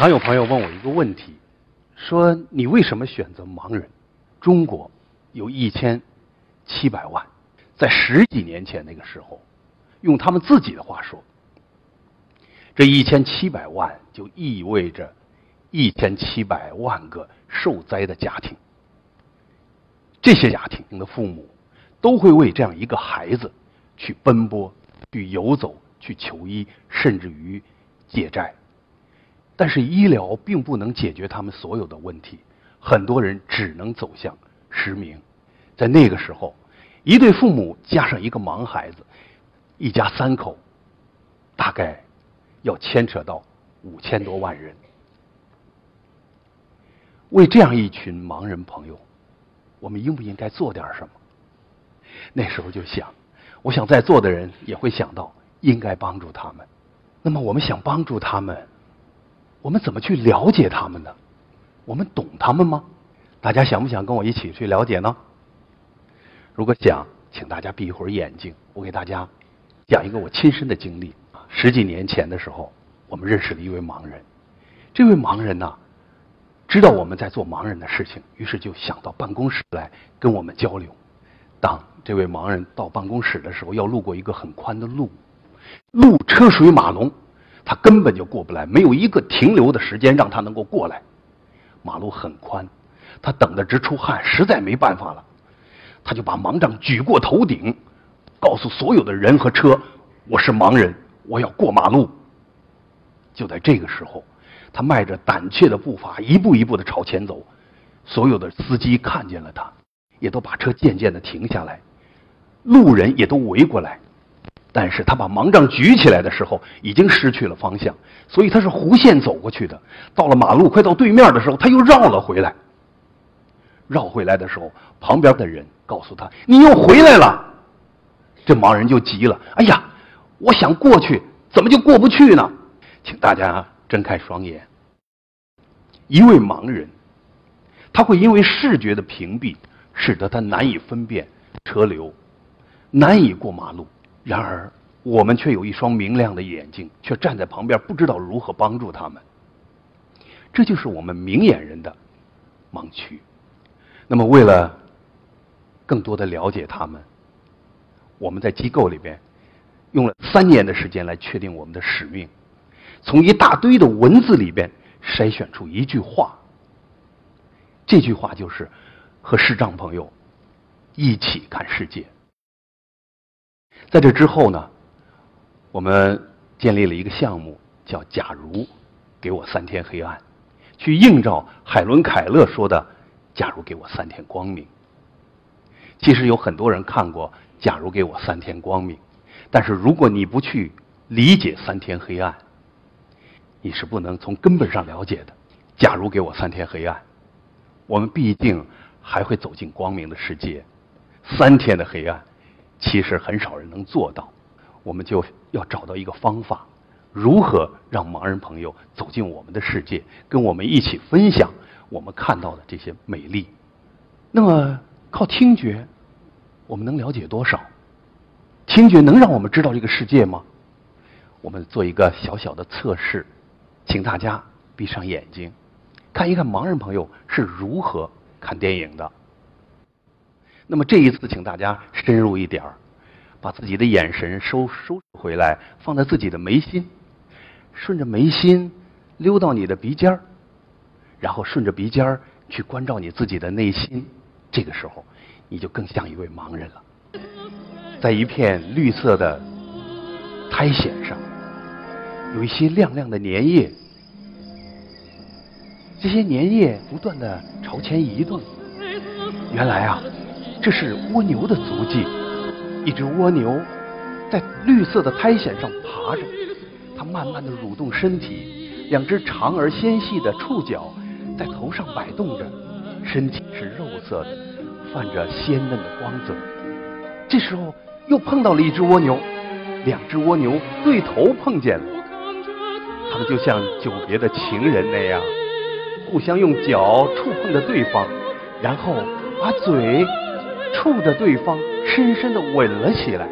常有朋友问我一个问题，说你为什么选择盲人？中国有一千七百万，在十几年前那个时候，用他们自己的话说，这一千七百万就意味着一千七百万个受灾的家庭。这些家庭的父母都会为这样一个孩子去奔波、去游走、去求医，甚至于借债。但是医疗并不能解决他们所有的问题，很多人只能走向失明。在那个时候，一对父母加上一个盲孩子，一家三口，大概要牵扯到五千多万人。为这样一群盲人朋友，我们应不应该做点什么？那时候就想，我想在座的人也会想到，应该帮助他们。那么我们想帮助他们。我们怎么去了解他们呢？我们懂他们吗？大家想不想跟我一起去了解呢？如果想，请大家闭一会儿眼睛，我给大家讲一个我亲身的经历。十几年前的时候，我们认识了一位盲人。这位盲人呢，知道我们在做盲人的事情，于是就想到办公室来跟我们交流。当这位盲人到办公室的时候，要路过一个很宽的路，路车水马龙。他根本就过不来，没有一个停留的时间让他能够过来。马路很宽，他等得直出汗，实在没办法了，他就把盲杖举过头顶，告诉所有的人和车：“我是盲人，我要过马路。”就在这个时候，他迈着胆怯的步伐，一步一步的朝前走。所有的司机看见了他，也都把车渐渐的停下来，路人也都围过来。但是他把盲杖举起来的时候，已经失去了方向，所以他是弧线走过去的。到了马路快到对面的时候，他又绕了回来。绕回来的时候，旁边的人告诉他：“你又回来了。”这盲人就急了：“哎呀，我想过去，怎么就过不去呢？”请大家睁开双眼。一位盲人，他会因为视觉的屏蔽，使得他难以分辨车流，难以过马路。然而，我们却有一双明亮的眼睛，却站在旁边，不知道如何帮助他们。这就是我们明眼人的盲区。那么，为了更多的了解他们，我们在机构里边用了三年的时间来确定我们的使命，从一大堆的文字里边筛选出一句话。这句话就是：和视障朋友一起看世界。在这之后呢，我们建立了一个项目，叫“假如给我三天黑暗”，去映照海伦·凯勒说的“假如给我三天光明”。其实有很多人看过“假如给我三天光明”，但是如果你不去理解“三天黑暗”，你是不能从根本上了解的。“假如给我三天黑暗”，我们必定还会走进光明的世界。三天的黑暗。其实很少人能做到，我们就要找到一个方法，如何让盲人朋友走进我们的世界，跟我们一起分享我们看到的这些美丽。那么靠听觉，我们能了解多少？听觉能让我们知道这个世界吗？我们做一个小小的测试，请大家闭上眼睛，看一看盲人朋友是如何看电影的。那么这一次，请大家深入一点儿，把自己的眼神收收回来，放在自己的眉心，顺着眉心溜到你的鼻尖儿，然后顺着鼻尖儿去关照你自己的内心。这个时候，你就更像一位盲人了。在一片绿色的苔藓上，有一些亮亮的粘液，这些粘液不断的朝前移动。原来啊。这是蜗牛的足迹，一只蜗牛在绿色的苔藓上爬着，它慢慢的蠕动身体，两只长而纤细的触角在头上摆动着，身体是肉色的，泛着鲜嫩的光泽。这时候又碰到了一只蜗牛，两只蜗牛对头碰见了，它们就像久别的情人那样，互相用脚触碰着对方，然后把嘴。触着对方，深深的吻了起来。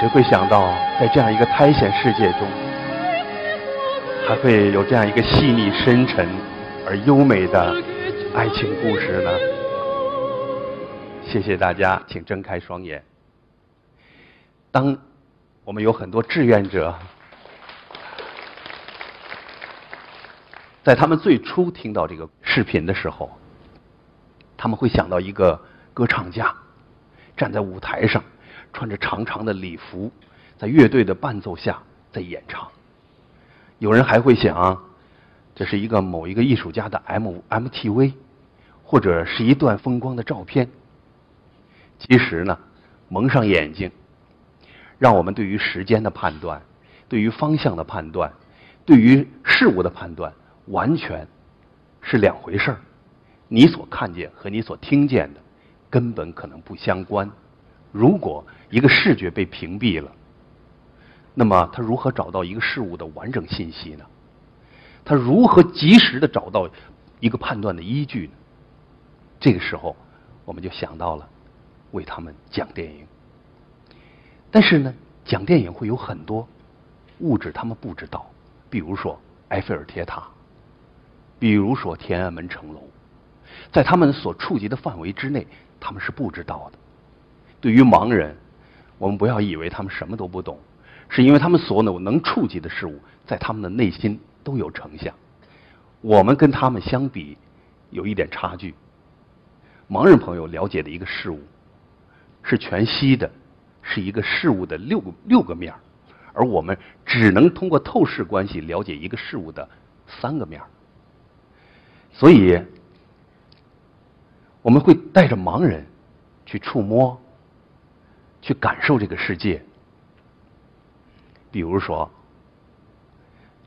谁会想到，在这样一个苔藓世界中，还会有这样一个细腻深沉而优美的爱情故事呢？谢谢大家，请睁开双眼。当我们有很多志愿者，在他们最初听到这个视频的时候，他们会想到一个歌唱家站在舞台上，穿着长长的礼服，在乐队的伴奏下在演唱。有人还会想，这是一个某一个艺术家的 M MTV，或者是一段风光的照片。其实呢，蒙上眼睛，让我们对于时间的判断、对于方向的判断、对于事物的判断，完全是两回事儿。你所看见和你所听见的，根本可能不相关。如果一个视觉被屏蔽了，那么他如何找到一个事物的完整信息呢？他如何及时的找到一个判断的依据呢？这个时候，我们就想到了。为他们讲电影，但是呢，讲电影会有很多物质他们不知道，比如说埃菲尔铁塔，比如说天安门城楼，在他们所触及的范围之内，他们是不知道的。对于盲人，我们不要以为他们什么都不懂，是因为他们所有能触及的事物，在他们的内心都有成像。我们跟他们相比，有一点差距。盲人朋友了解的一个事物。是全息的，是一个事物的六个六个面而我们只能通过透视关系了解一个事物的三个面所以，我们会带着盲人去触摸、去感受这个世界。比如说，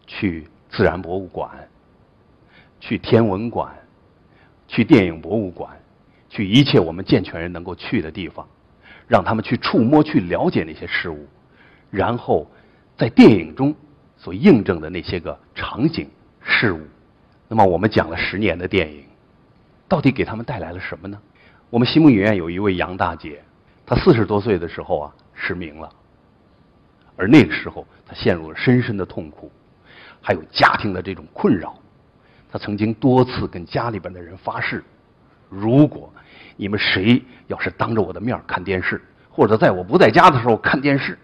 去自然博物馆、去天文馆、去电影博物馆、去一切我们健全人能够去的地方。让他们去触摸、去了解那些事物，然后在电影中所印证的那些个场景、事物。那么，我们讲了十年的电影，到底给他们带来了什么呢？我们西木影院有一位杨大姐，她四十多岁的时候啊失明了，而那个时候她陷入了深深的痛苦，还有家庭的这种困扰。她曾经多次跟家里边的人发誓，如果你们谁要是当着我的面看电视，或者在我不在家的时候看电视，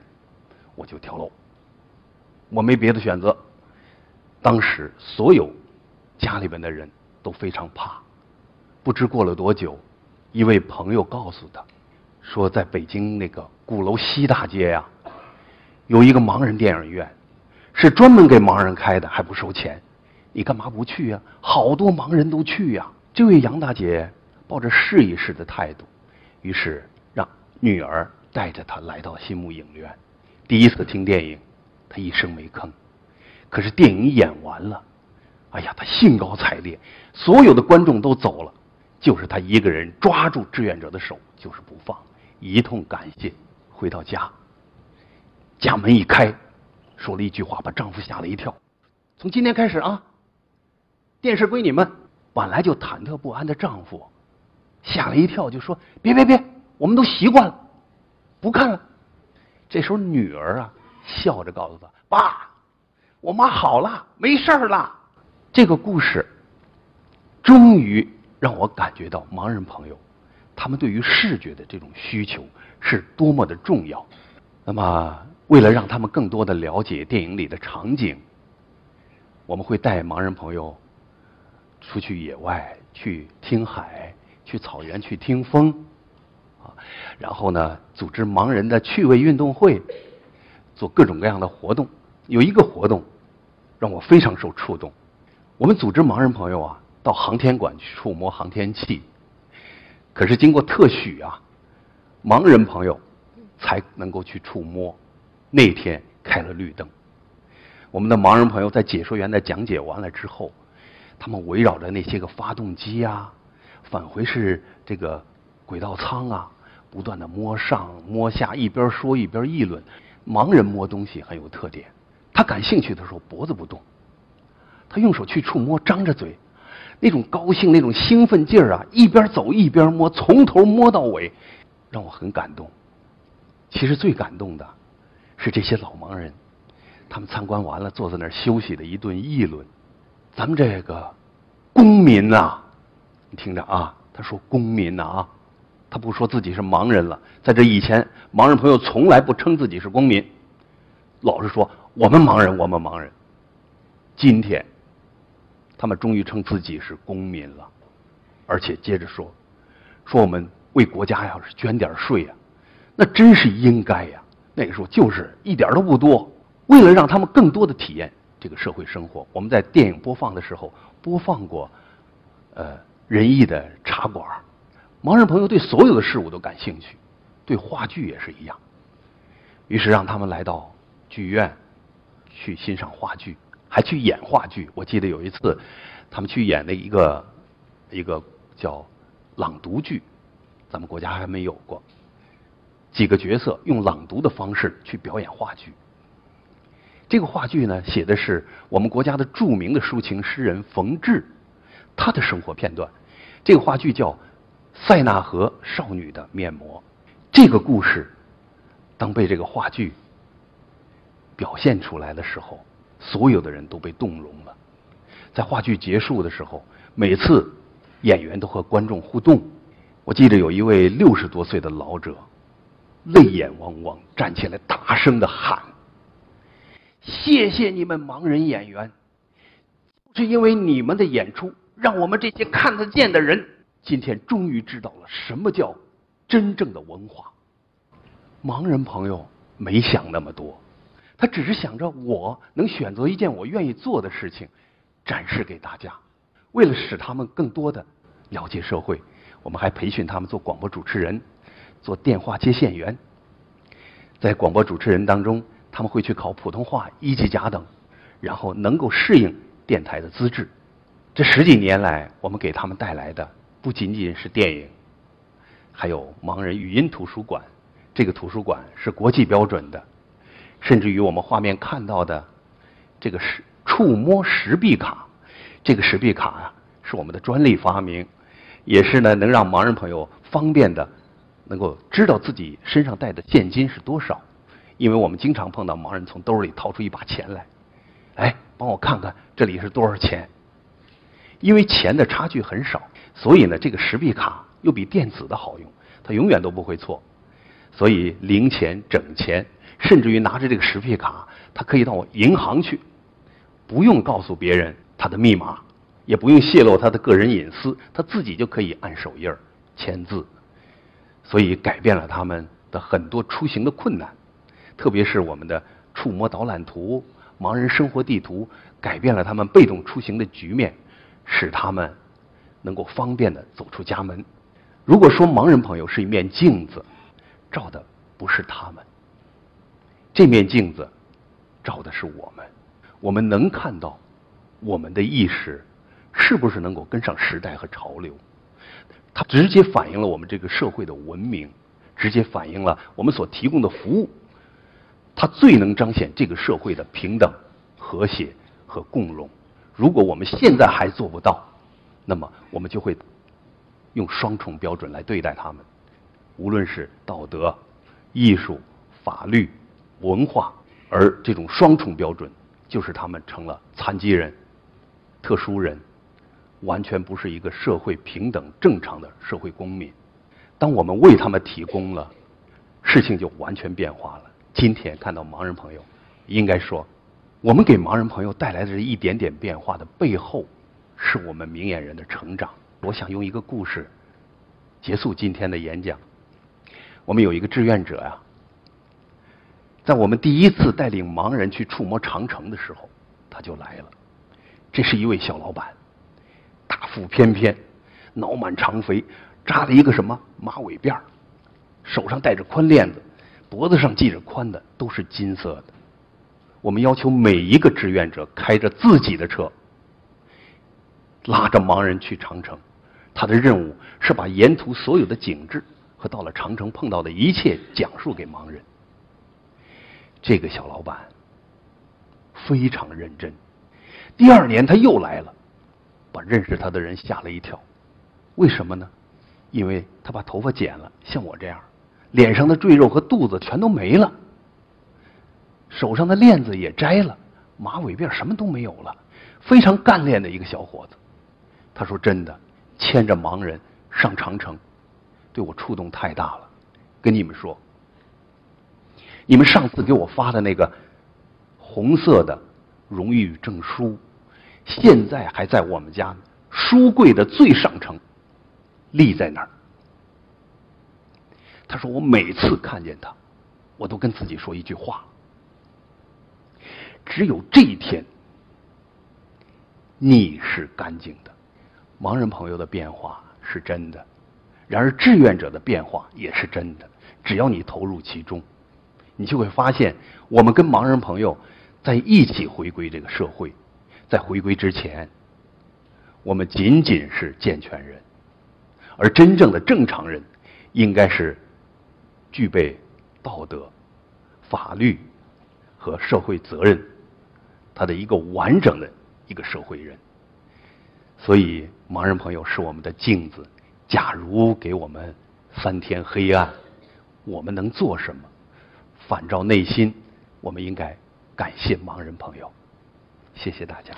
我就跳楼。我没别的选择。当时所有家里边的人都非常怕。不知过了多久，一位朋友告诉他，说在北京那个鼓楼西大街呀，有一个盲人电影院，是专门给盲人开的，还不收钱。你干嘛不去呀？好多盲人都去呀。这位杨大姐。抱着试一试的态度，于是让女儿带着他来到新木影院。第一次听电影，他一声没吭。可是电影演完了，哎呀，他兴高采烈。所有的观众都走了，就是他一个人抓住志愿者的手，就是不放，一通感谢。回到家，家门一开，说了一句话，把丈夫吓了一跳。从今天开始啊，电视归你们。本来就忐忑不安的丈夫。吓了一跳，就说：“别别别，我们都习惯了，不看了。”这时候女儿啊，笑着告诉他：“爸，我妈好了，没事了。”这个故事终于让我感觉到盲人朋友他们对于视觉的这种需求是多么的重要。那么，为了让他们更多的了解电影里的场景，我们会带盲人朋友出去野外去听海。去草原去听风，啊，然后呢，组织盲人的趣味运动会，做各种各样的活动。有一个活动让我非常受触动，我们组织盲人朋友啊到航天馆去触摸航天器，可是经过特许啊，盲人朋友才能够去触摸。那天开了绿灯，我们的盲人朋友在解说员的讲解完了之后，他们围绕着那些个发动机啊。返回是这个轨道舱啊，不断的摸上摸下，一边说一边议论。盲人摸东西很有特点，他感兴趣的时候脖子不动，他用手去触摸，张着嘴，那种高兴、那种兴奋劲儿啊，一边走一边摸，从头摸到尾，让我很感动。其实最感动的是这些老盲人，他们参观完了，坐在那儿休息的一顿议论。咱们这个公民呐，你听着啊，他说公民呐啊，他不说自己是盲人了。在这以前，盲人朋友从来不称自己是公民，老是说我们盲人，我们盲人。今天，他们终于称自己是公民了，而且接着说，说我们为国家要是捐点税呀，那真是应该呀。那个时候就是一点都不多。为了让他们更多的体验。这个社会生活，我们在电影播放的时候播放过，呃，仁义的茶馆。盲人朋友对所有的事物都感兴趣，对话剧也是一样。于是让他们来到剧院去欣赏话剧，还去演话剧。我记得有一次，他们去演了一个一个叫朗读剧，咱们国家还没有过。几个角色用朗读的方式去表演话剧。这个话剧呢，写的是我们国家的著名的抒情诗人冯至，他的生活片段。这个话剧叫《塞纳河少女的面膜》。这个故事，当被这个话剧表现出来的时候，所有的人都被动容了。在话剧结束的时候，每次演员都和观众互动。我记得有一位六十多岁的老者，泪眼汪汪，站起来大声的喊。谢谢你们盲人演员，是因为你们的演出，让我们这些看得见的人，今天终于知道了什么叫真正的文化。盲人朋友没想那么多，他只是想着我能选择一件我愿意做的事情，展示给大家。为了使他们更多的了解社会，我们还培训他们做广播主持人，做电话接线员。在广播主持人当中。他们会去考普通话一级甲等，然后能够适应电台的资质。这十几年来，我们给他们带来的不仅仅是电影，还有盲人语音图书馆。这个图书馆是国际标准的，甚至于我们画面看到的这个是触摸石壁卡。这个石壁卡啊，是我们的专利发明，也是呢能让盲人朋友方便的能够知道自己身上带的现金是多少。因为我们经常碰到盲人从兜里掏出一把钱来，哎，帮我看看这里是多少钱。因为钱的差距很少，所以呢，这个石币卡又比电子的好用，它永远都不会错。所以零钱、整钱，甚至于拿着这个实币卡，他可以到银行去，不用告诉别人他的密码，也不用泄露他的个人隐私，他自己就可以按手印签字。所以改变了他们的很多出行的困难。特别是我们的触摸导览图、盲人生活地图，改变了他们被动出行的局面，使他们能够方便的走出家门。如果说盲人朋友是一面镜子，照的不是他们，这面镜子照的是我们。我们能看到我们的意识是不是能够跟上时代和潮流？它直接反映了我们这个社会的文明，直接反映了我们所提供的服务。它最能彰显这个社会的平等、和谐和共荣。如果我们现在还做不到，那么我们就会用双重标准来对待他们，无论是道德、艺术、法律、文化，而这种双重标准，就是他们成了残疾人、特殊人，完全不是一个社会平等正常的社会公民。当我们为他们提供了，事情就完全变化了。今天看到盲人朋友，应该说，我们给盲人朋友带来的这一点点变化的背后，是我们明眼人的成长。我想用一个故事结束今天的演讲。我们有一个志愿者呀，在我们第一次带领盲人去触摸长城的时候，他就来了。这是一位小老板，大腹翩翩，脑满肠肥，扎了一个什么马尾辫手上戴着宽链子。脖子上系着宽的都是金色的。我们要求每一个志愿者开着自己的车，拉着盲人去长城。他的任务是把沿途所有的景致和到了长城碰到的一切讲述给盲人。这个小老板非常认真。第二年他又来了，把认识他的人吓了一跳。为什么呢？因为他把头发剪了，像我这样。脸上的赘肉和肚子全都没了，手上的链子也摘了，马尾辫什么都没有了，非常干练的一个小伙子。他说：“真的，牵着盲人上长城，对我触动太大了。跟你们说，你们上次给我发的那个红色的荣誉证书，现在还在我们家书柜的最上层，立在那儿。”他说：“我每次看见他，我都跟自己说一句话。”只有这一天，你是干净的。盲人朋友的变化是真的，然而志愿者的变化也是真的。只要你投入其中，你就会发现，我们跟盲人朋友在一起回归这个社会。在回归之前，我们仅仅是健全人，而真正的正常人，应该是具备道德、法律和社会责任。他的一个完整的一个社会人，所以盲人朋友是我们的镜子。假如给我们三天黑暗，我们能做什么？反照内心，我们应该感谢盲人朋友。谢谢大家。